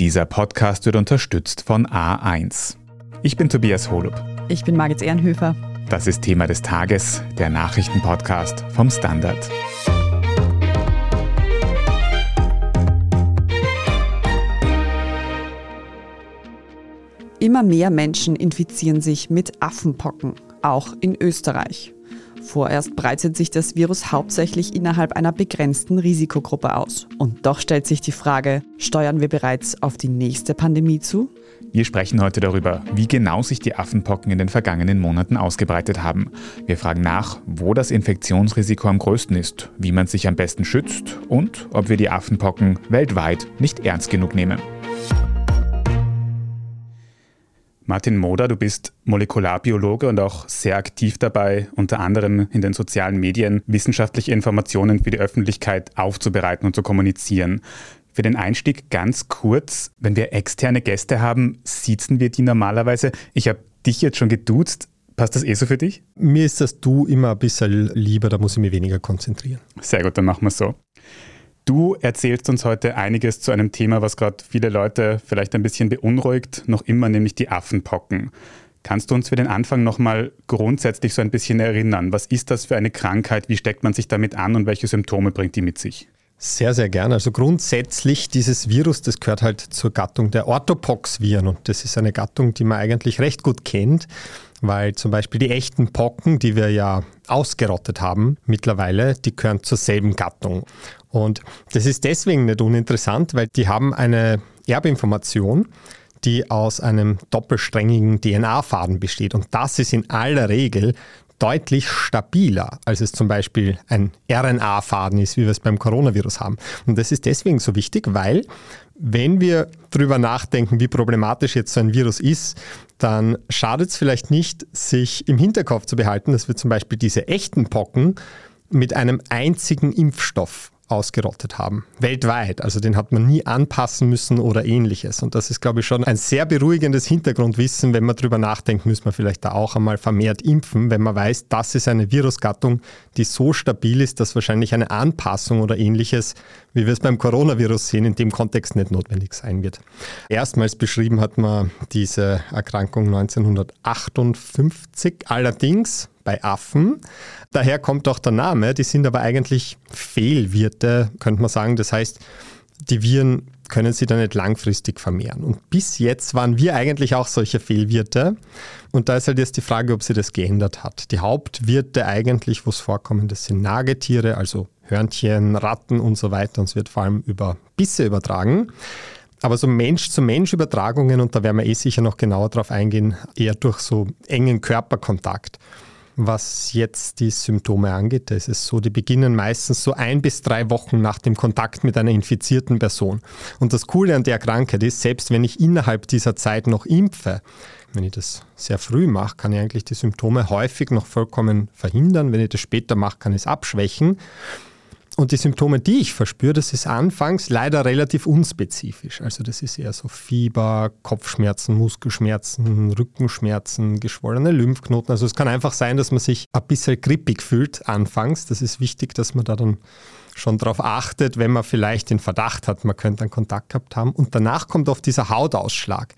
Dieser Podcast wird unterstützt von A1. Ich bin Tobias Holub. Ich bin Margit Ehrenhöfer. Das ist Thema des Tages, der Nachrichtenpodcast vom Standard. Immer mehr Menschen infizieren sich mit Affenpocken, auch in Österreich. Vorerst breitet sich das Virus hauptsächlich innerhalb einer begrenzten Risikogruppe aus. Und doch stellt sich die Frage, steuern wir bereits auf die nächste Pandemie zu? Wir sprechen heute darüber, wie genau sich die Affenpocken in den vergangenen Monaten ausgebreitet haben. Wir fragen nach, wo das Infektionsrisiko am größten ist, wie man sich am besten schützt und ob wir die Affenpocken weltweit nicht ernst genug nehmen. Martin Moder, du bist Molekularbiologe und auch sehr aktiv dabei, unter anderem in den sozialen Medien wissenschaftliche Informationen für die Öffentlichkeit aufzubereiten und zu kommunizieren. Für den Einstieg ganz kurz, wenn wir externe Gäste haben, sitzen wir die normalerweise. Ich habe dich jetzt schon geduzt. Passt das eh so für dich? Mir ist das Du immer ein bisschen lieber, da muss ich mich weniger konzentrieren. Sehr gut, dann machen wir es so. Du erzählst uns heute einiges zu einem Thema, was gerade viele Leute vielleicht ein bisschen beunruhigt, noch immer, nämlich die Affenpocken. Kannst du uns für den Anfang nochmal grundsätzlich so ein bisschen erinnern? Was ist das für eine Krankheit? Wie steckt man sich damit an und welche Symptome bringt die mit sich? Sehr, sehr gerne. Also grundsätzlich dieses Virus, das gehört halt zur Gattung der Orthopox-Viren und das ist eine Gattung, die man eigentlich recht gut kennt, weil zum Beispiel die echten Pocken, die wir ja ausgerottet haben mittlerweile, die gehören zur selben Gattung. Und das ist deswegen nicht uninteressant, weil die haben eine Erbinformation, die aus einem doppelsträngigen DNA-Faden besteht. Und das ist in aller Regel deutlich stabiler, als es zum Beispiel ein RNA-Faden ist, wie wir es beim Coronavirus haben. Und das ist deswegen so wichtig, weil wenn wir darüber nachdenken, wie problematisch jetzt so ein Virus ist, dann schadet es vielleicht nicht, sich im Hinterkopf zu behalten, dass wir zum Beispiel diese echten Pocken mit einem einzigen Impfstoff ausgerottet haben. Weltweit. Also den hat man nie anpassen müssen oder ähnliches. Und das ist, glaube ich, schon ein sehr beruhigendes Hintergrundwissen. Wenn man darüber nachdenkt, müssen wir vielleicht da auch einmal vermehrt impfen, wenn man weiß, das ist eine Virusgattung, die so stabil ist, dass wahrscheinlich eine Anpassung oder ähnliches, wie wir es beim Coronavirus sehen, in dem Kontext nicht notwendig sein wird. Erstmals beschrieben hat man diese Erkrankung 1958. Allerdings bei Affen. Daher kommt auch der Name. Die sind aber eigentlich Fehlwirte, könnte man sagen. Das heißt, die Viren können sie dann nicht langfristig vermehren. Und bis jetzt waren wir eigentlich auch solche Fehlwirte. Und da ist halt jetzt die Frage, ob sie das geändert hat. Die Hauptwirte eigentlich, wo es vorkommen, das sind Nagetiere, also Hörnchen, Ratten und so weiter. Und es wird vor allem über Bisse übertragen. Aber so Mensch-zu-Mensch-Übertragungen, und da werden wir eh sicher noch genauer drauf eingehen, eher durch so engen Körperkontakt. Was jetzt die Symptome angeht, da ist es so, die beginnen meistens so ein bis drei Wochen nach dem Kontakt mit einer infizierten Person. Und das Coole an der Krankheit ist, selbst wenn ich innerhalb dieser Zeit noch impfe, wenn ich das sehr früh mache, kann ich eigentlich die Symptome häufig noch vollkommen verhindern. Wenn ich das später mache, kann ich es abschwächen. Und die Symptome, die ich verspüre, das ist anfangs leider relativ unspezifisch. Also das ist eher so Fieber, Kopfschmerzen, Muskelschmerzen, Rückenschmerzen, geschwollene Lymphknoten. Also es kann einfach sein, dass man sich ein bisschen grippig fühlt anfangs. Das ist wichtig, dass man da dann schon darauf achtet, wenn man vielleicht den Verdacht hat, man könnte einen Kontakt gehabt haben. Und danach kommt oft dieser Hautausschlag.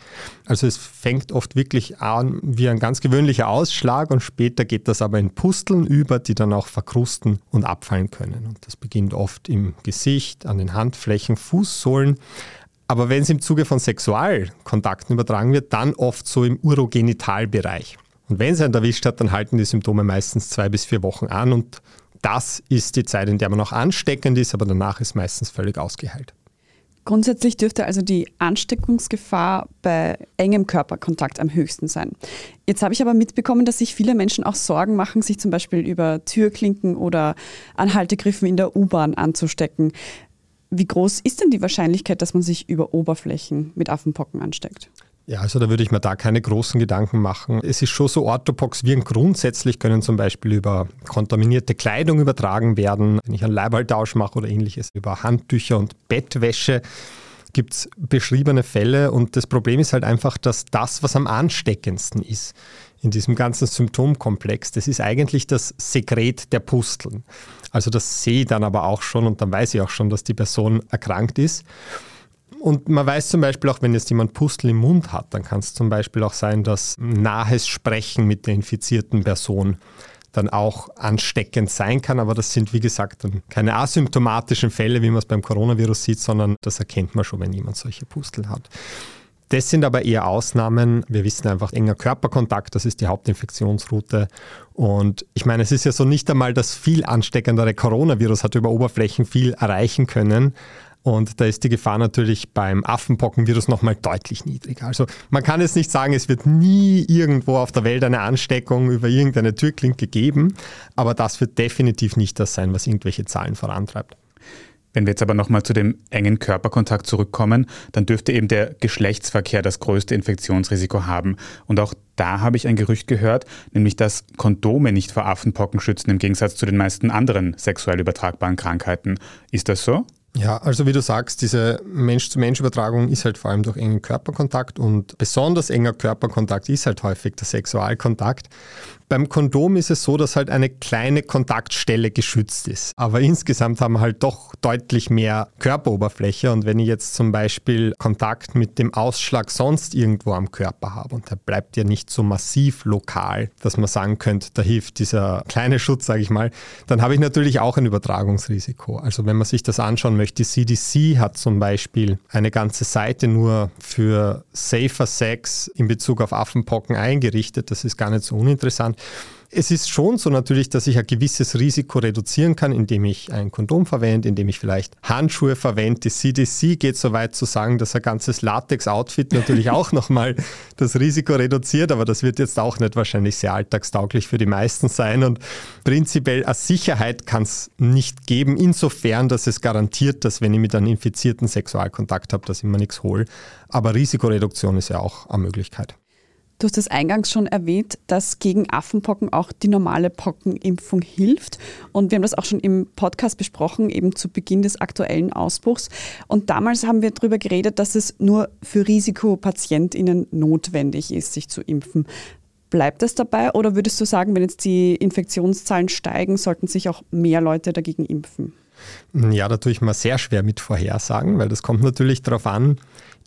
Also es fängt oft wirklich an wie ein ganz gewöhnlicher Ausschlag und später geht das aber in Pusteln über, die dann auch verkrusten und abfallen können. Und das beginnt oft im Gesicht, an den Handflächen, Fußsohlen. Aber wenn es im Zuge von Sexualkontakten übertragen wird, dann oft so im Urogenitalbereich. Und wenn es einen erwischt hat, dann halten die Symptome meistens zwei bis vier Wochen an und das ist die Zeit, in der man noch ansteckend ist, aber danach ist meistens völlig ausgeheilt. Grundsätzlich dürfte also die Ansteckungsgefahr bei engem Körperkontakt am höchsten sein. Jetzt habe ich aber mitbekommen, dass sich viele Menschen auch Sorgen machen, sich zum Beispiel über Türklinken oder Anhaltegriffen in der U-Bahn anzustecken. Wie groß ist denn die Wahrscheinlichkeit, dass man sich über Oberflächen mit Affenpocken ansteckt? Ja, also da würde ich mir da keine großen Gedanken machen. Es ist schon so, Orthopox-Viren grundsätzlich können zum Beispiel über kontaminierte Kleidung übertragen werden. Wenn ich einen Leibhaltausch mache oder ähnliches, über Handtücher und Bettwäsche gibt es beschriebene Fälle. Und das Problem ist halt einfach, dass das, was am ansteckendsten ist in diesem ganzen Symptomkomplex, das ist eigentlich das Sekret der Pusteln. Also das sehe ich dann aber auch schon und dann weiß ich auch schon, dass die Person erkrankt ist. Und man weiß zum Beispiel auch, wenn jetzt jemand Pustel im Mund hat, dann kann es zum Beispiel auch sein, dass nahes Sprechen mit der infizierten Person dann auch ansteckend sein kann. Aber das sind, wie gesagt, dann keine asymptomatischen Fälle, wie man es beim Coronavirus sieht, sondern das erkennt man schon, wenn jemand solche Pustel hat. Das sind aber eher Ausnahmen. Wir wissen einfach, enger Körperkontakt, das ist die Hauptinfektionsroute. Und ich meine, es ist ja so nicht einmal das viel ansteckendere Coronavirus hat über Oberflächen viel erreichen können. Und da ist die Gefahr natürlich beim Affenpockenvirus nochmal deutlich niedriger. Also man kann jetzt nicht sagen, es wird nie irgendwo auf der Welt eine Ansteckung über irgendeine Türklinke geben, aber das wird definitiv nicht das sein, was irgendwelche Zahlen vorantreibt. Wenn wir jetzt aber nochmal zu dem engen Körperkontakt zurückkommen, dann dürfte eben der Geschlechtsverkehr das größte Infektionsrisiko haben. Und auch da habe ich ein Gerücht gehört, nämlich dass Kondome nicht vor Affenpocken schützen, im Gegensatz zu den meisten anderen sexuell übertragbaren Krankheiten. Ist das so? Ja, also wie du sagst, diese Mensch-zu-Mensch-Übertragung ist halt vor allem durch engen Körperkontakt und besonders enger Körperkontakt ist halt häufig der Sexualkontakt. Beim Kondom ist es so, dass halt eine kleine Kontaktstelle geschützt ist. Aber insgesamt haben wir halt doch deutlich mehr Körperoberfläche. Und wenn ich jetzt zum Beispiel Kontakt mit dem Ausschlag sonst irgendwo am Körper habe und der bleibt ja nicht so massiv lokal, dass man sagen könnte, da hilft dieser kleine Schutz, sage ich mal, dann habe ich natürlich auch ein Übertragungsrisiko. Also wenn man sich das anschauen möchte, CDC hat zum Beispiel eine ganze Seite nur für Safer Sex in Bezug auf Affenpocken eingerichtet. Das ist gar nicht so uninteressant. Es ist schon so natürlich, dass ich ein gewisses Risiko reduzieren kann, indem ich ein Kondom verwende, indem ich vielleicht Handschuhe verwende. Die CDC geht so weit zu sagen, dass ein ganzes Latex-Outfit natürlich auch nochmal das Risiko reduziert, aber das wird jetzt auch nicht wahrscheinlich sehr alltagstauglich für die meisten sein. Und prinzipiell eine Sicherheit kann es nicht geben, insofern, dass es garantiert, dass wenn ich mit einem infizierten Sexualkontakt habe, dass ich mir nichts hole. Aber Risikoreduktion ist ja auch eine Möglichkeit. Du hast es eingangs schon erwähnt, dass gegen Affenpocken auch die normale Pockenimpfung hilft. Und wir haben das auch schon im Podcast besprochen, eben zu Beginn des aktuellen Ausbruchs. Und damals haben wir darüber geredet, dass es nur für Risikopatientinnen notwendig ist, sich zu impfen. Bleibt das dabei oder würdest du sagen, wenn jetzt die Infektionszahlen steigen, sollten sich auch mehr Leute dagegen impfen? Ja, da tue ich mir sehr schwer mit Vorhersagen, weil das kommt natürlich darauf an,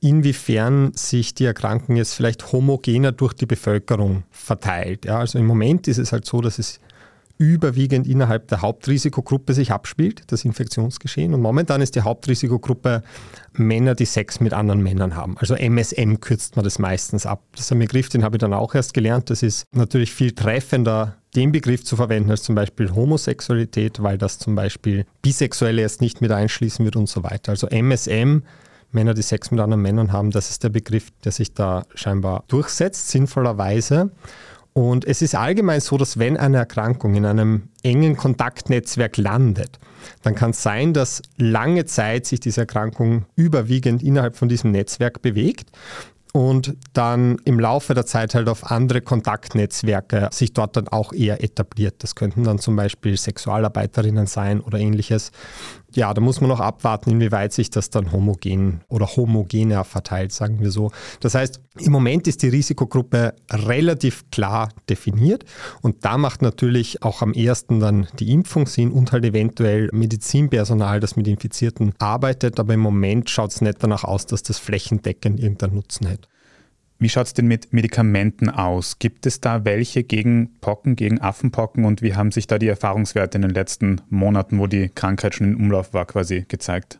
inwiefern sich die Erkrankung jetzt vielleicht homogener durch die Bevölkerung verteilt. Ja, also im Moment ist es halt so, dass es überwiegend innerhalb der Hauptrisikogruppe sich abspielt, das Infektionsgeschehen. Und momentan ist die Hauptrisikogruppe Männer, die Sex mit anderen Männern haben. Also MSM kürzt man das meistens ab. Das ist ein Begriff, den habe ich dann auch erst gelernt. Das ist natürlich viel treffender, den Begriff zu verwenden als zum Beispiel Homosexualität, weil das zum Beispiel Bisexuelle erst nicht mit einschließen wird und so weiter. Also MSM Männer, die Sex mit anderen Männern haben, das ist der Begriff, der sich da scheinbar durchsetzt, sinnvollerweise. Und es ist allgemein so, dass wenn eine Erkrankung in einem engen Kontaktnetzwerk landet, dann kann es sein, dass lange Zeit sich diese Erkrankung überwiegend innerhalb von diesem Netzwerk bewegt und dann im Laufe der Zeit halt auf andere Kontaktnetzwerke sich dort dann auch eher etabliert. Das könnten dann zum Beispiel Sexualarbeiterinnen sein oder ähnliches. Ja, da muss man noch abwarten, inwieweit sich das dann homogen oder homogener verteilt, sagen wir so. Das heißt, im Moment ist die Risikogruppe relativ klar definiert und da macht natürlich auch am ersten dann die Impfung Sinn und halt eventuell Medizinpersonal, das mit Infizierten arbeitet, aber im Moment schaut es nicht danach aus, dass das flächendeckend irgendeinen Nutzen hätte. Wie schaut es denn mit Medikamenten aus? Gibt es da welche gegen Pocken, gegen Affenpocken und wie haben sich da die Erfahrungswerte in den letzten Monaten, wo die Krankheit schon in Umlauf war, quasi gezeigt?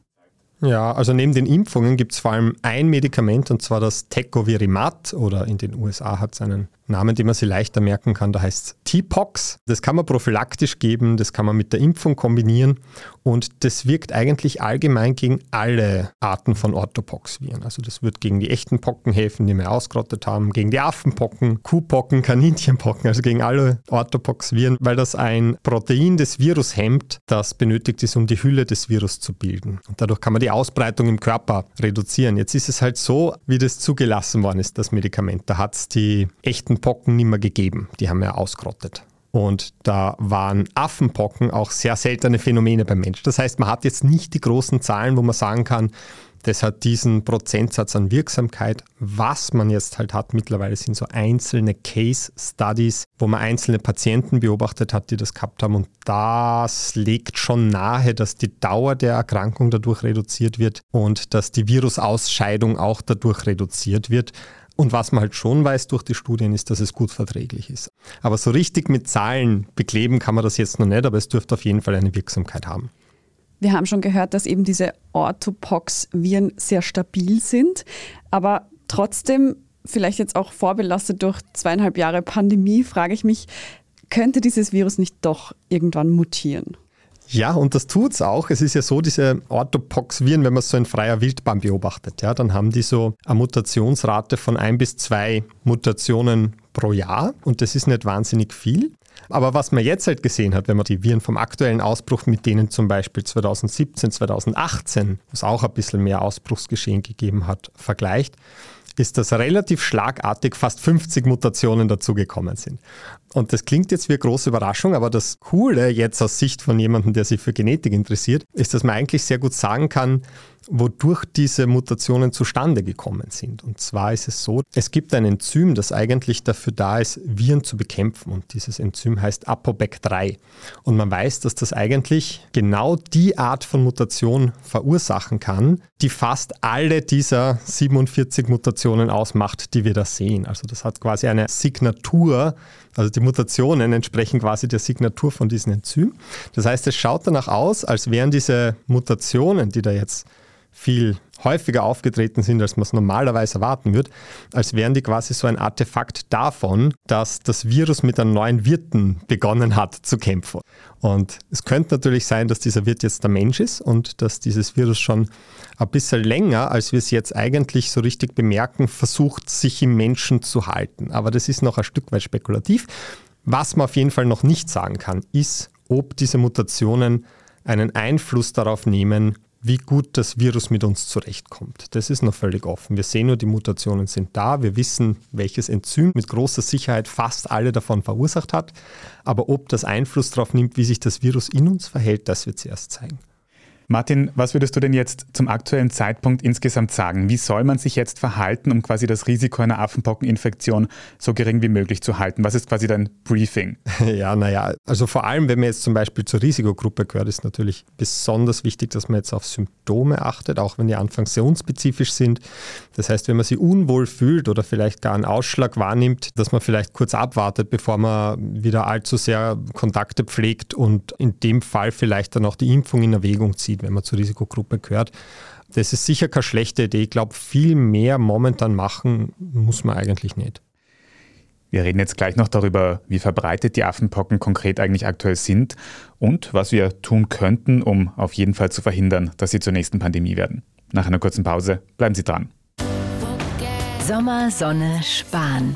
Ja, also neben den Impfungen gibt es vor allem ein Medikament und zwar das Tecovirimat oder in den USA hat es einen Namen, den man sich leichter merken kann, da heißt T-Pox. Das kann man prophylaktisch geben, das kann man mit der Impfung kombinieren und das wirkt eigentlich allgemein gegen alle Arten von Orthopox-Viren. Also das wird gegen die echten Pocken helfen, die wir ausgerottet haben, gegen die Affenpocken, Kuhpocken, Kaninchenpocken, also gegen alle Orthopox-Viren, weil das ein Protein des Virus hemmt, das benötigt ist, um die Hülle des Virus zu bilden. Und dadurch kann man die Ausbreitung im Körper reduzieren. Jetzt ist es halt so, wie das zugelassen worden ist, das Medikament. Da hat es die echten Pocken nicht mehr gegeben. Die haben ja ausgerottet. Und da waren Affenpocken auch sehr seltene Phänomene beim Mensch. Das heißt, man hat jetzt nicht die großen Zahlen, wo man sagen kann, Das hat diesen Prozentsatz an Wirksamkeit. Was man jetzt halt hat mittlerweile sind so einzelne Case Studies, wo man einzelne Patienten beobachtet hat, die das gehabt haben. Und das legt schon nahe, dass die Dauer der Erkrankung dadurch reduziert wird und dass die Virusausscheidung auch dadurch reduziert wird. Und was man halt schon weiß durch die Studien ist, dass es gut verträglich ist. Aber so richtig mit Zahlen bekleben kann man das jetzt noch nicht, aber es dürfte auf jeden Fall eine Wirksamkeit haben. Wir haben schon gehört, dass eben diese Orthopox-Viren sehr stabil sind, aber trotzdem, vielleicht jetzt auch vorbelastet durch zweieinhalb Jahre Pandemie, frage ich mich, könnte dieses Virus nicht doch irgendwann mutieren? Ja, und das tut es auch. Es ist ja so, diese Orthopox-Viren, wenn man es so in freier Wildbahn beobachtet, ja, dann haben die so eine Mutationsrate von ein bis zwei Mutationen pro Jahr und das ist nicht wahnsinnig viel. Aber was man jetzt halt gesehen hat, wenn man die Viren vom aktuellen Ausbruch mit denen zum Beispiel 2017, 2018, wo es auch ein bisschen mehr Ausbruchsgeschehen gegeben hat, vergleicht, ist, dass relativ schlagartig fast 50 Mutationen dazugekommen sind. Und das klingt jetzt wie eine große Überraschung, aber das Coole jetzt aus Sicht von jemandem, der sich für Genetik interessiert, ist, dass man eigentlich sehr gut sagen kann, wodurch diese Mutationen zustande gekommen sind. Und zwar ist es so, es gibt ein Enzym, das eigentlich dafür da ist, Viren zu bekämpfen. Und dieses Enzym heißt ApoBec3. Und man weiß, dass das eigentlich genau die Art von Mutation verursachen kann, die fast alle dieser 47 Mutationen ausmacht, die wir da sehen. Also das hat quasi eine Signatur, also die Mutationen entsprechen quasi der Signatur von diesem Enzym. Das heißt, es schaut danach aus, als wären diese Mutationen, die da jetzt viel häufiger aufgetreten sind, als man es normalerweise erwarten würde, als wären die quasi so ein Artefakt davon, dass das Virus mit einem neuen Wirten begonnen hat zu kämpfen. Und es könnte natürlich sein, dass dieser Wirt jetzt der Mensch ist und dass dieses Virus schon ein bisschen länger, als wir es jetzt eigentlich so richtig bemerken, versucht, sich im Menschen zu halten. Aber das ist noch ein Stück weit spekulativ. Was man auf jeden Fall noch nicht sagen kann, ist, ob diese Mutationen einen Einfluss darauf nehmen, wie gut das Virus mit uns zurechtkommt. Das ist noch völlig offen. Wir sehen nur, die Mutationen sind da. Wir wissen, welches Enzym mit großer Sicherheit fast alle davon verursacht hat. Aber ob das Einfluss darauf nimmt, wie sich das Virus in uns verhält, das wird sich erst zeigen. Martin, was würdest du denn jetzt zum aktuellen Zeitpunkt insgesamt sagen? Wie soll man sich jetzt verhalten, um quasi das Risiko einer Affenpockeninfektion so gering wie möglich zu halten? Was ist quasi dein Briefing? Ja, naja, also vor allem, wenn man jetzt zum Beispiel zur Risikogruppe gehört, ist natürlich besonders wichtig, dass man jetzt auf Symptome achtet, auch wenn die anfangs sehr unspezifisch sind. Das heißt, wenn man sich unwohl fühlt oder vielleicht gar einen Ausschlag wahrnimmt, dass man vielleicht kurz abwartet, bevor man wieder allzu sehr Kontakte pflegt und in dem Fall vielleicht dann auch die Impfung in Erwägung zieht sieht, wenn man zur Risikogruppe gehört. Das ist sicher keine schlechte Idee. Ich glaube, viel mehr momentan machen muss man eigentlich nicht. Wir reden jetzt gleich noch darüber, wie verbreitet die Affenpocken konkret eigentlich aktuell sind und was wir tun könnten, um auf jeden Fall zu verhindern, dass sie zur nächsten Pandemie werden. Nach einer kurzen Pause bleiben Sie dran. Sommer, Sonne, Spahn.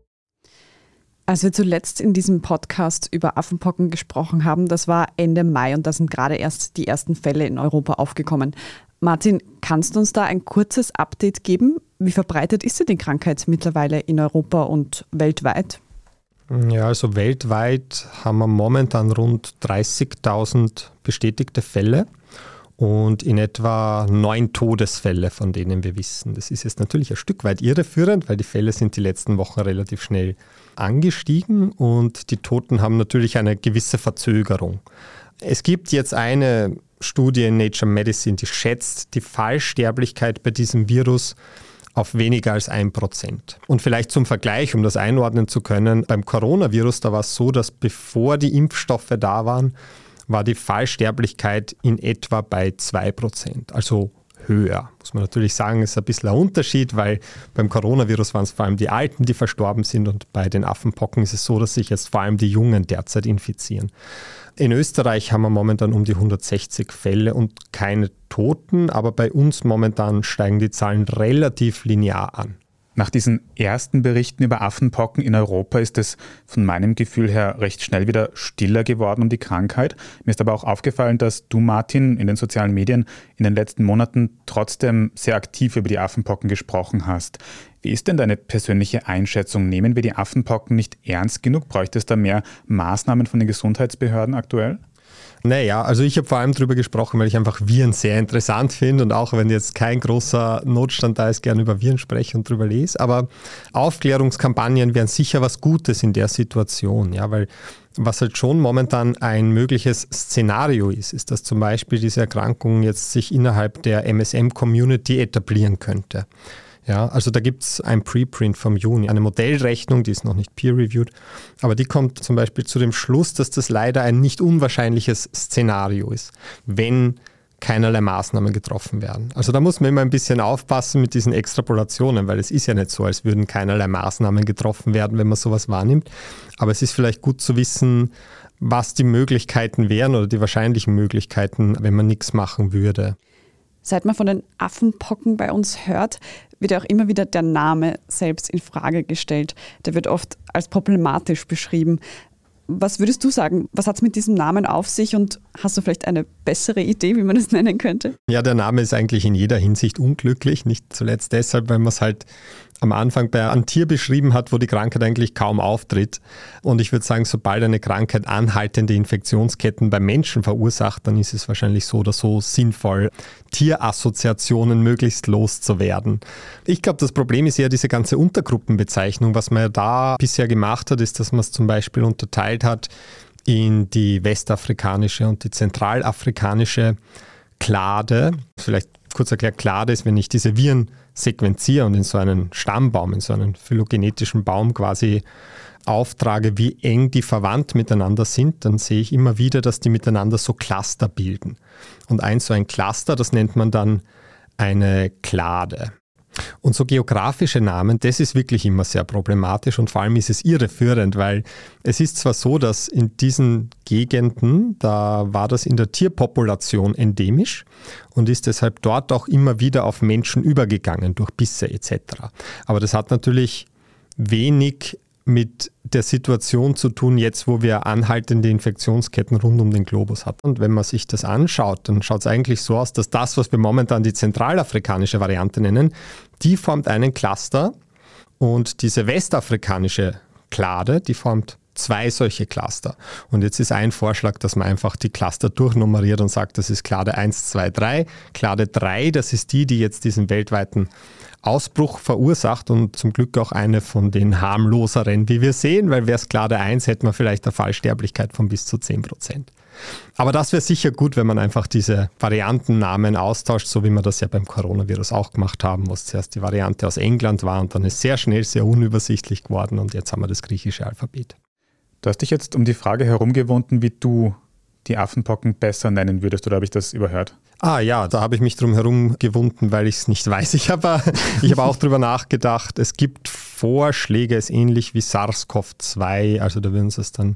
Als wir zuletzt in diesem Podcast über Affenpocken gesprochen haben, das war Ende Mai und da sind gerade erst die ersten Fälle in Europa aufgekommen. Martin, kannst du uns da ein kurzes Update geben? Wie verbreitet ist die Krankheit mittlerweile in Europa und weltweit? Ja, also weltweit haben wir momentan rund 30.000 bestätigte Fälle und in etwa neun Todesfälle, von denen wir wissen. Das ist jetzt natürlich ein Stück weit irreführend, weil die Fälle sind die letzten Wochen relativ schnell angestiegen und die Toten haben natürlich eine gewisse Verzögerung. Es gibt jetzt eine Studie in Nature Medicine, die schätzt die Fallsterblichkeit bei diesem Virus auf weniger als ein Prozent. Und vielleicht zum Vergleich, um das einordnen zu können, beim Coronavirus, da war es so, dass bevor die Impfstoffe da waren, war die Fallsterblichkeit in etwa bei 2%, also höher. Muss man natürlich sagen, ist ein bisschen ein Unterschied, weil beim Coronavirus waren es vor allem die Alten, die verstorben sind und bei den Affenpocken ist es so, dass sich jetzt vor allem die Jungen derzeit infizieren. In Österreich haben wir momentan um die 160 Fälle und keine Toten, aber bei uns momentan steigen die Zahlen relativ linear an. Nach diesen ersten Berichten über Affenpocken in Europa ist es von meinem Gefühl her recht schnell wieder stiller geworden um die Krankheit. Mir ist aber auch aufgefallen, dass du, Martin, in den sozialen Medien in den letzten Monaten trotzdem sehr aktiv über die Affenpocken gesprochen hast. Wie ist denn deine persönliche Einschätzung? Nehmen wir die Affenpocken nicht ernst genug? Bräuchte es da mehr Maßnahmen von den Gesundheitsbehörden aktuell? Naja, also ich habe vor allem darüber gesprochen, weil ich einfach Viren sehr interessant finde und auch wenn jetzt kein großer Notstand da ist, gerne über Viren spreche und darüber lese. Aber Aufklärungskampagnen wären sicher was Gutes in der Situation, ja, weil was halt schon momentan ein mögliches Szenario ist, ist, dass zum Beispiel diese Erkrankung jetzt sich innerhalb der MSM-Community etablieren könnte. Ja, also da gibt es ein Preprint vom Juni, eine Modellrechnung, die ist noch nicht peer-reviewed, aber die kommt zum Beispiel zu dem Schluss, dass das leider ein nicht unwahrscheinliches Szenario ist, wenn keinerlei Maßnahmen getroffen werden. Also da muss man immer ein bisschen aufpassen mit diesen Extrapolationen, weil es ist ja nicht so, als würden keinerlei Maßnahmen getroffen werden, wenn man sowas wahrnimmt. Aber es ist vielleicht gut zu wissen, was die Möglichkeiten wären oder die wahrscheinlichen Möglichkeiten, wenn man nichts machen würde. Seit man von den Affenpocken bei uns hört, wird ja auch immer wieder der Name selbst in Frage gestellt. Der wird oft als problematisch beschrieben. Was würdest du sagen? Was hat es mit diesem Namen auf sich und hast du vielleicht eine bessere Idee, wie man es nennen könnte? Ja, der Name ist eigentlich in jeder Hinsicht unglücklich. Nicht zuletzt deshalb, weil man es halt am Anfang bei einem Tier beschrieben hat, wo die Krankheit eigentlich kaum auftritt. Und ich würde sagen, sobald eine Krankheit anhaltende Infektionsketten beim Menschen verursacht, dann ist es wahrscheinlich so oder so sinnvoll, Tierassoziationen möglichst loszuwerden. Ich glaube, das Problem ist eher diese ganze Untergruppenbezeichnung. Was man ja da bisher gemacht hat, ist, dass man es zum Beispiel unterteilt hat in die westafrikanische und die zentralafrikanische Klade. Vielleicht kurz erklärt, Klade ist, wenn ich diese Viren sequenziere und in so einen Stammbaum, in so einen phylogenetischen Baum quasi auftrage, wie eng die verwandt miteinander sind, dann sehe ich immer wieder, dass die miteinander so Cluster bilden. Und ein so ein Cluster, das nennt man dann eine Klade. Und so geografische Namen, das ist wirklich immer sehr problematisch und vor allem ist es irreführend, weil es ist zwar so, dass in diesen Gegenden, da war das in der Tierpopulation endemisch und ist deshalb dort auch immer wieder auf Menschen übergegangen durch Bisse etc. Aber das hat natürlich wenig mit der Situation zu tun, jetzt wo wir anhaltende Infektionsketten rund um den Globus haben. Und wenn man sich das anschaut, dann schaut es eigentlich so aus, dass das, was wir momentan die zentralafrikanische Variante nennen, die formt einen Cluster und diese westafrikanische Klade, die formt zwei solche Cluster. Und jetzt ist ein Vorschlag, dass man einfach die Cluster durchnummeriert und sagt, das ist Klade 1, 2, 3. Klade 3, das ist die, die jetzt diesen weltweiten Ausbruch verursacht und zum Glück auch eine von den harmloseren, wie wir sehen, weil wäre es Klade 1, hätte man vielleicht eine Fallsterblichkeit von bis zu 10 Prozent. Aber das wäre sicher gut, wenn man einfach diese Variantennamen austauscht, so wie wir das ja beim Coronavirus auch gemacht haben, wo es zuerst die Variante aus England war und dann ist sehr schnell sehr unübersichtlich geworden und jetzt haben wir das griechische Alphabet. Du hast dich jetzt um die Frage herumgewunden, wie du die Affenpocken besser nennen würdest, oder habe ich das überhört? Ah ja, da habe ich mich drum herum gewunden, weil ich es nicht weiß. Ich habe ich hab auch darüber nachgedacht. Es gibt Vorschläge, es ist ähnlich wie SARS-CoV-2, also da würden sie es dann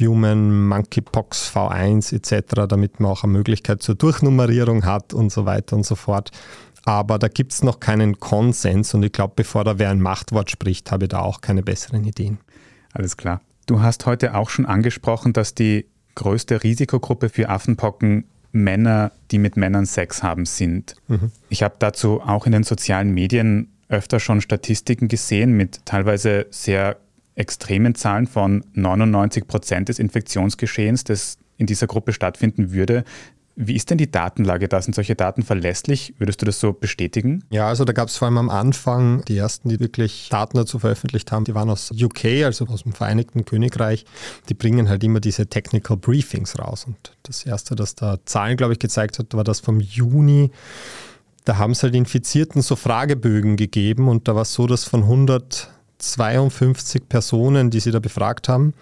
Human Monkeypox V1 etc., damit man auch eine Möglichkeit zur Durchnummerierung hat und so weiter und so fort. Aber da gibt es noch keinen Konsens und ich glaube, bevor da wer ein Machtwort spricht, habe ich da auch keine besseren Ideen. Alles klar. Du hast heute auch schon angesprochen, dass die größte Risikogruppe für Affenpocken Männer, die mit Männern Sex haben, sind. Mhm. Ich habe dazu auch in den sozialen Medien öfter schon Statistiken gesehen mit teilweise sehr extremen Zahlen von 99 Prozent des Infektionsgeschehens, das in dieser Gruppe stattfinden würde. Wie ist denn die Datenlage da? Sind solche Daten verlässlich? Würdest du das so bestätigen? Ja, also da gab es vor allem am Anfang die ersten, die wirklich Daten dazu veröffentlicht haben, die waren aus UK, also aus dem Vereinigten Königreich. Die bringen halt immer diese Technical Briefings raus. Und das erste, das da Zahlen, glaube ich, gezeigt hat, war das vom Juni. Da haben es halt Infizierten so Fragebögen gegeben und da war es so, dass von 152 Personen, die sie da befragt haben,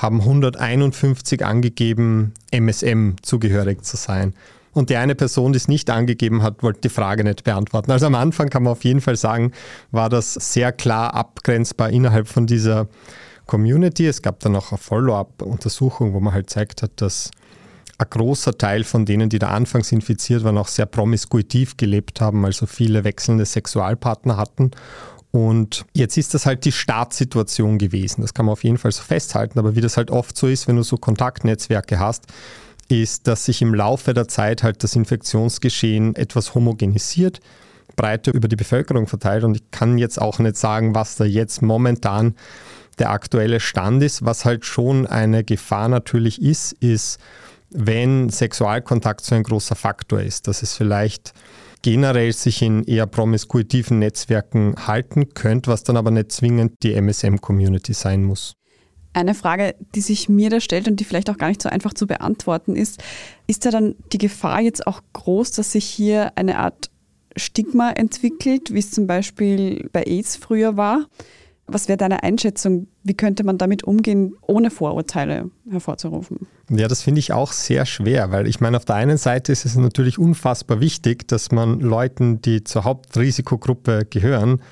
haben 151 angegeben, MSM zugehörig zu sein. Und die eine Person, die es nicht angegeben hat, wollte die Frage nicht beantworten. Also am Anfang kann man auf jeden Fall sagen, war das sehr klar abgrenzbar innerhalb von dieser Community. Es gab dann auch eine Follow-up-Untersuchung, wo man halt zeigt hat, dass ein großer Teil von denen, die da anfangs infiziert waren, auch sehr promiskuitiv gelebt haben, also viele wechselnde Sexualpartner hatten Und jetzt ist das halt die Startsituation gewesen. Das kann man auf jeden Fall so festhalten. Aber wie das halt oft so ist, wenn du so Kontaktnetzwerke hast, ist, dass sich im Laufe der Zeit halt das Infektionsgeschehen etwas homogenisiert, breiter über die Bevölkerung verteilt. Und ich kann jetzt auch nicht sagen, was da jetzt momentan der aktuelle Stand ist. Was halt schon eine Gefahr natürlich ist, ist, wenn Sexualkontakt so ein großer Faktor ist, dass es vielleicht generell sich in eher promiskuitiven Netzwerken halten könnte, was dann aber nicht zwingend die MSM-Community sein muss. Eine Frage, die sich mir da stellt und die vielleicht auch gar nicht so einfach zu beantworten ist, ist da dann die Gefahr jetzt auch groß, dass sich hier eine Art Stigma entwickelt, wie es zum Beispiel bei AIDS früher war? Was wäre deine Einschätzung? Wie könnte man damit umgehen, ohne Vorurteile hervorzurufen? Ja, das finde ich auch sehr schwer, weil ich meine, auf der einen Seite ist es natürlich unfassbar wichtig, dass man Leuten, die zur Hauptrisikogruppe gehören,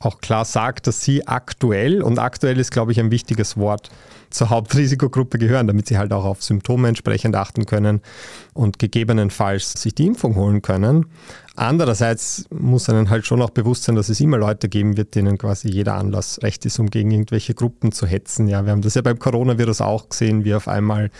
auch klar sagt, dass sie aktuell, und aktuell ist, glaube ich, ein wichtiges Wort, zur Hauptrisikogruppe gehören, damit sie halt auch auf Symptome entsprechend achten können und gegebenenfalls sich die Impfung holen können. Andererseits muss einem halt schon auch bewusst sein, dass es immer Leute geben wird, denen quasi jeder Anlass recht ist, um gegen irgendwelche Gruppen zu hetzen. Ja, wir haben das ja beim Coronavirus auch gesehen, wie auf einmal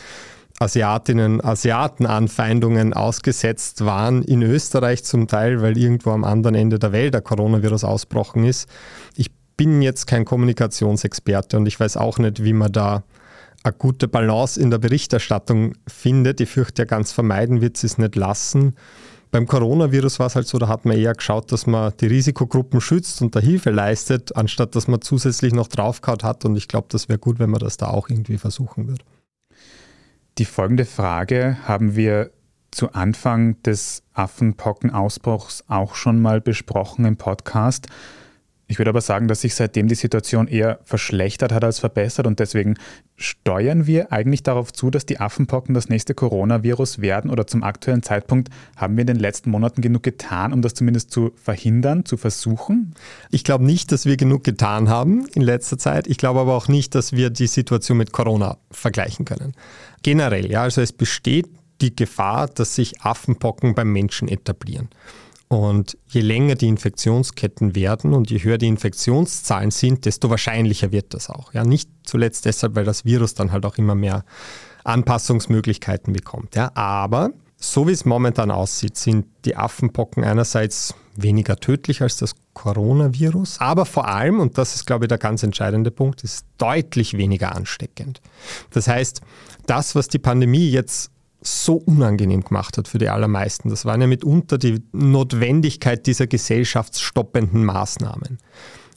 Asiatinnen, Asiaten Anfeindungen ausgesetzt waren, in Österreich zum Teil, weil irgendwo am anderen Ende der Welt der Coronavirus ausbrochen ist. Ich bin jetzt kein Kommunikationsexperte und ich weiß auch nicht, wie man da eine gute Balance in der Berichterstattung findet. Ich fürchte, ja ganz vermeiden wird sie es nicht lassen. Beim Coronavirus war es halt so, da hat man eher geschaut, dass man die Risikogruppen schützt und da Hilfe leistet, anstatt dass man zusätzlich noch draufgehauen hat. Und ich glaube, das wäre gut, wenn man das da auch irgendwie versuchen würde. Die folgende Frage haben wir zu Anfang des Affenpockenausbruchs auch schon mal besprochen im Podcast. Ich würde aber sagen, dass sich seitdem die Situation eher verschlechtert hat als verbessert und deswegen steuern wir eigentlich darauf zu, dass die Affenpocken das nächste Coronavirus werden oder zum aktuellen Zeitpunkt haben wir in den letzten Monaten genug getan, um das zumindest zu verhindern, zu versuchen? Ich glaube nicht, dass wir genug getan haben in letzter Zeit. Ich glaube aber auch nicht, dass wir die Situation mit Corona vergleichen können. Generell, ja, also es besteht die Gefahr, dass sich Affenpocken beim Menschen etablieren. Und je länger die Infektionsketten werden und je höher die Infektionszahlen sind, desto wahrscheinlicher wird das auch. Ja, nicht zuletzt deshalb, weil das Virus dann halt auch immer mehr Anpassungsmöglichkeiten bekommt. Ja, aber so wie es momentan aussieht, sind die Affenpocken einerseits weniger tödlich als das Coronavirus, aber vor allem, und das ist, glaube ich, der ganz entscheidende Punkt, ist deutlich weniger ansteckend. Das heißt, das, was die Pandemie jetzt so unangenehm gemacht hat für die allermeisten. Das waren ja mitunter die Notwendigkeit dieser gesellschaftsstoppenden Maßnahmen,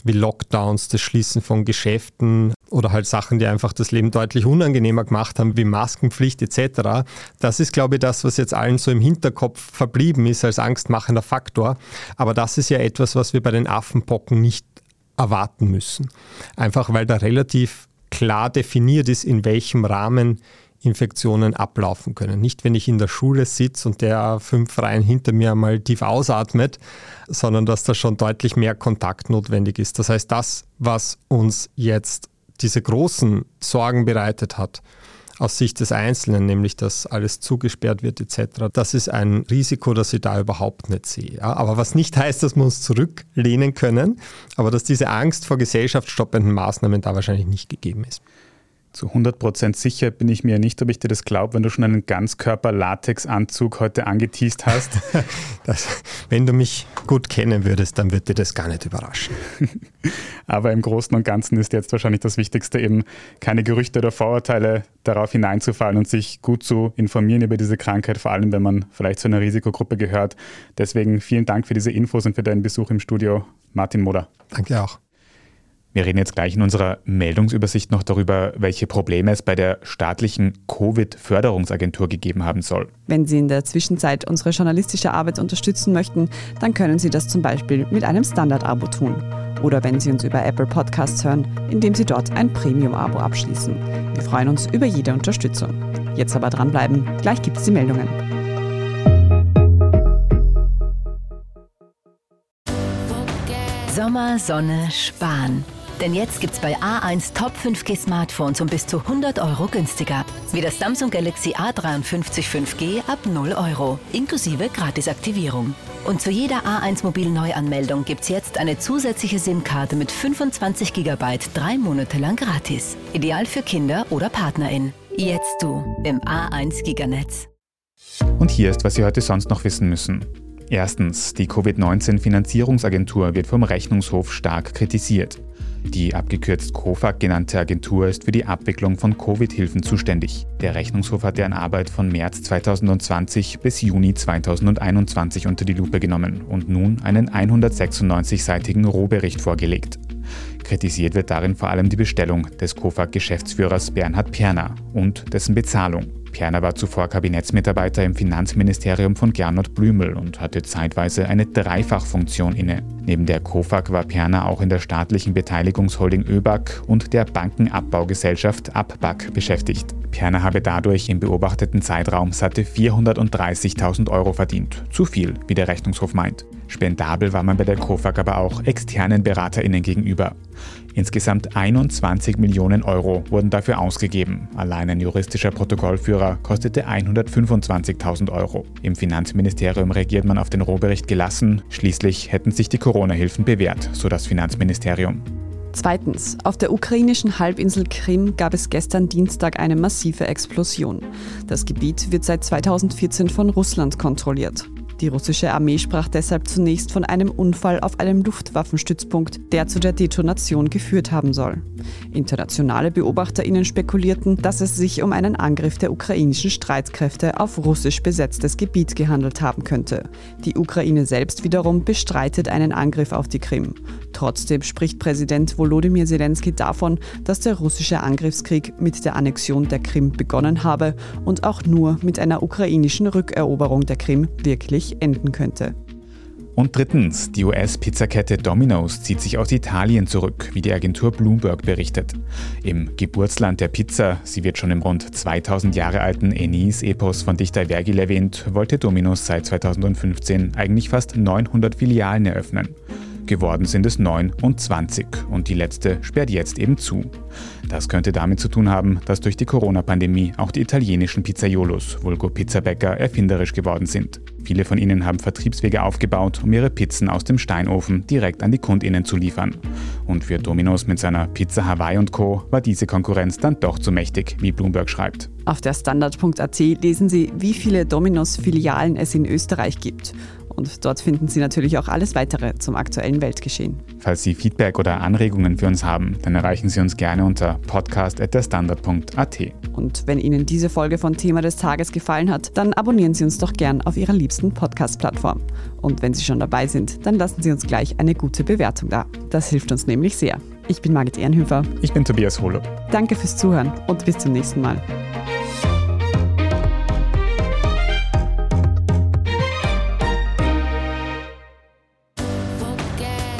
wie Lockdowns, das Schließen von Geschäften oder halt Sachen, die einfach das Leben deutlich unangenehmer gemacht haben, wie Maskenpflicht etc. Das ist, glaube ich, das, was jetzt allen so im Hinterkopf verblieben ist als angstmachender Faktor. Aber das ist ja etwas, was wir bei den Affenpocken nicht erwarten müssen. Einfach weil da relativ klar definiert ist, in welchem Rahmen Infektionen ablaufen können. Nicht, wenn ich in der Schule sitze und der fünf Reihen hinter mir mal tief ausatmet, sondern dass da schon deutlich mehr Kontakt notwendig ist. Das heißt, das, was uns jetzt diese großen Sorgen bereitet hat, aus Sicht des Einzelnen, nämlich dass alles zugesperrt wird etc., das ist ein Risiko, das ich da überhaupt nicht sehe. Ja, aber was nicht heißt, dass wir uns zurücklehnen können, aber dass diese Angst vor gesellschaftsstoppenden Maßnahmen da wahrscheinlich nicht gegeben ist. Zu 100% sicher bin ich mir nicht, ob ich dir das glaube, wenn du schon einen Ganzkörper-Latex-Anzug heute angeteased hast. das, wenn du mich gut kennen würdest, dann würde dir das gar nicht überraschen. Aber im Großen und Ganzen ist jetzt wahrscheinlich das Wichtigste eben, keine Gerüchte oder Vorurteile darauf hineinzufallen und sich gut zu informieren über diese Krankheit, vor allem wenn man vielleicht zu einer Risikogruppe gehört. Deswegen vielen Dank für diese Infos und für deinen Besuch im Studio, Martin Moder. Danke auch. Wir reden jetzt gleich in unserer Meldungsübersicht noch darüber, welche Probleme es bei der staatlichen Covid-Förderungsagentur gegeben haben soll. Wenn Sie in der Zwischenzeit unsere journalistische Arbeit unterstützen möchten, dann können Sie das zum Beispiel mit einem Standard-Abo tun. Oder wenn Sie uns über Apple Podcasts hören, indem Sie dort ein Premium-Abo abschließen. Wir freuen uns über jede Unterstützung. Jetzt aber dranbleiben, gleich gibt es die Meldungen. Sommer, Sonne, Spahn. Denn jetzt gibt's bei A1 Top 5G Smartphones um bis zu 100 Euro günstiger. Wie das Samsung Galaxy A53 5G ab 0 Euro, inklusive Gratisaktivierung. Und zu jeder A1 Mobil Neuanmeldung gibt's jetzt eine zusätzliche SIM-Karte mit 25 GB drei Monate lang gratis. Ideal für Kinder oder PartnerInnen. Jetzt du im A1 Giganetz. Und hier ist, was Sie heute sonst noch wissen müssen. Erstens, die Covid-19-Finanzierungsagentur wird vom Rechnungshof stark kritisiert. Die abgekürzt COFAG genannte Agentur ist für die Abwicklung von Covid-Hilfen zuständig. Der Rechnungshof hat deren Arbeit von März 2020 bis Juni 2021 unter die Lupe genommen und nun einen 196-seitigen Rohbericht vorgelegt. Kritisiert wird darin vor allem die Bestellung des COFAG-Geschäftsführers Bernhard Perner und dessen Bezahlung. Perner war zuvor Kabinettsmitarbeiter im Finanzministerium von Gernot Blümel und hatte zeitweise eine Dreifachfunktion inne. Neben der KOFAG war Perner auch in der staatlichen Beteiligungsholding ÖBAG und der Bankenabbaugesellschaft ABBAG beschäftigt. Perner habe dadurch im beobachteten Zeitraum satte 430.000 Euro verdient. Zu viel, wie der Rechnungshof meint. Spendabel war man bei der KOFAG aber auch externen BeraterInnen gegenüber. Insgesamt 21 Millionen Euro wurden dafür ausgegeben. Allein ein juristischer Protokollführer kostete 125.000 Euro. Im Finanzministerium reagiert man auf den Rohbericht gelassen. Schließlich hätten sich die Corona-Hilfen bewährt, so das Finanzministerium. Zweitens, auf der ukrainischen Halbinsel Krim gab es gestern Dienstag eine massive Explosion. Das Gebiet wird seit 2014 von Russland kontrolliert. Die russische Armee sprach deshalb zunächst von einem Unfall auf einem Luftwaffenstützpunkt, der zu der Detonation geführt haben soll. Internationale BeobachterInnen spekulierten, dass es sich um einen Angriff der ukrainischen Streitkräfte auf russisch besetztes Gebiet gehandelt haben könnte. Die Ukraine selbst wiederum bestreitet einen Angriff auf die Krim. Trotzdem spricht Präsident Volodymyr Zelensky davon, dass der russische Angriffskrieg mit der Annexion der Krim begonnen habe und auch nur mit einer ukrainischen Rückeroberung der Krim wirklich enden könnte. Und drittens, die US-Pizzakette Domino's zieht sich aus Italien zurück, wie die Agentur Bloomberg berichtet. Im Geburtsland der Pizza, sie wird schon im rund 2000 Jahre alten Enis-Epos von Dichter Vergil erwähnt, wollte Domino's seit 2015 eigentlich fast 900 Filialen eröffnen. Geworden sind es 29 und die letzte sperrt jetzt eben zu. Das könnte damit zu tun haben, dass durch die Corona-Pandemie auch die italienischen Pizzaiolos, vulgo Pizzabäcker, erfinderisch geworden sind. Viele von ihnen haben Vertriebswege aufgebaut, um ihre Pizzen aus dem Steinofen direkt an die KundInnen zu liefern. Und für Domino's mit seiner Pizza Hawaii und Co. war diese Konkurrenz dann doch zu mächtig, wie Bloomberg schreibt. Auf der Standard.at lesen Sie, wie viele Domino's-Filialen es in Österreich gibt. Und dort finden Sie natürlich auch alles weitere zum aktuellen Weltgeschehen. Falls Sie Feedback oder Anregungen für uns haben, dann erreichen Sie uns gerne unter podcast.derstandard.at. Und wenn Ihnen diese Folge von Thema des Tages gefallen hat, dann abonnieren Sie uns doch gern auf Ihrer liebsten Podcast-Plattform. Und wenn Sie schon dabei sind, dann lassen Sie uns gleich eine gute Bewertung da. Das hilft uns nämlich sehr. Ich bin Margit Ehrenhöfer. Ich bin Tobias Holub. Danke fürs Zuhören und bis zum nächsten Mal.